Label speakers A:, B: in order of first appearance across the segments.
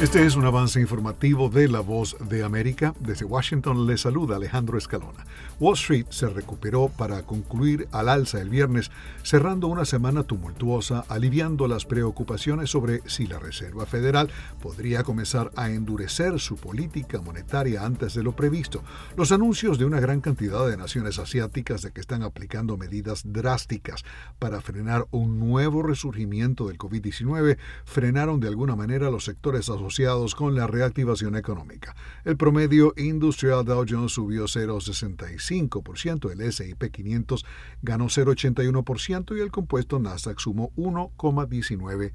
A: Este es un avance informativo de La Voz de América. Desde Washington le saluda Alejandro Escalona. Wall Street se recuperó para concluir al alza el viernes, cerrando una semana tumultuosa, aliviando las preocupaciones sobre si la Reserva Federal podría comenzar a endurecer su política monetaria antes de lo previsto. Los anuncios de una gran cantidad de naciones asiáticas de que están aplicando medidas drásticas para frenar un nuevo resurgimiento del COVID-19 frenaron de alguna manera los sectores asociados con la reactivación económica. El promedio industrial Dow Jones subió 0,65%, el S&P 500 ganó 0,81% y el compuesto Nasdaq sumó 1,19%.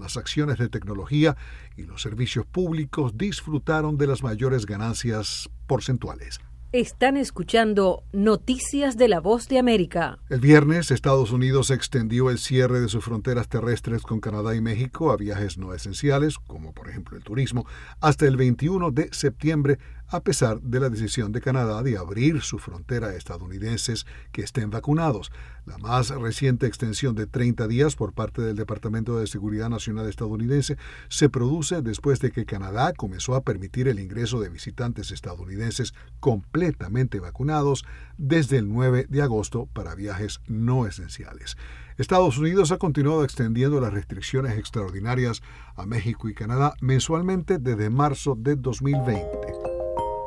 A: Las acciones de tecnología y los servicios públicos disfrutaron de las mayores ganancias porcentuales.
B: Están escuchando Noticias de la Voz de América.
A: El viernes, Estados Unidos extendió el cierre de sus fronteras terrestres con Canadá y México a viajes no esenciales, como por ejemplo el turismo, hasta el 21 de septiembre a pesar de la decisión de Canadá de abrir su frontera a estadounidenses que estén vacunados. La más reciente extensión de 30 días por parte del Departamento de Seguridad Nacional estadounidense se produce después de que Canadá comenzó a permitir el ingreso de visitantes estadounidenses completamente vacunados desde el 9 de agosto para viajes no esenciales. Estados Unidos ha continuado extendiendo las restricciones extraordinarias a México y Canadá mensualmente desde marzo de 2020.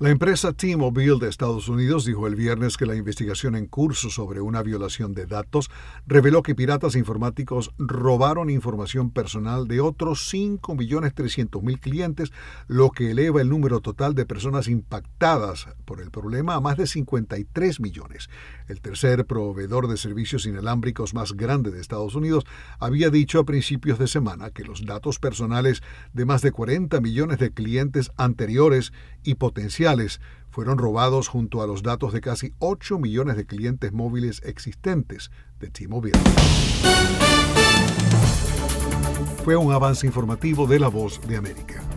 A: La empresa T-Mobile de Estados Unidos dijo el viernes que la investigación en curso sobre una violación de datos reveló que piratas informáticos robaron información personal de otros 5.300.000 clientes, lo que eleva el número total de personas impactadas por el problema a más de 53 millones. El tercer proveedor de servicios inalámbricos más grande de Estados Unidos había dicho a principios de semana que los datos personales de más de 40 millones de clientes anteriores y potenciales fueron robados junto a los datos de casi 8 millones de clientes móviles existentes de T-Mobile. Fue un avance informativo de La Voz de América.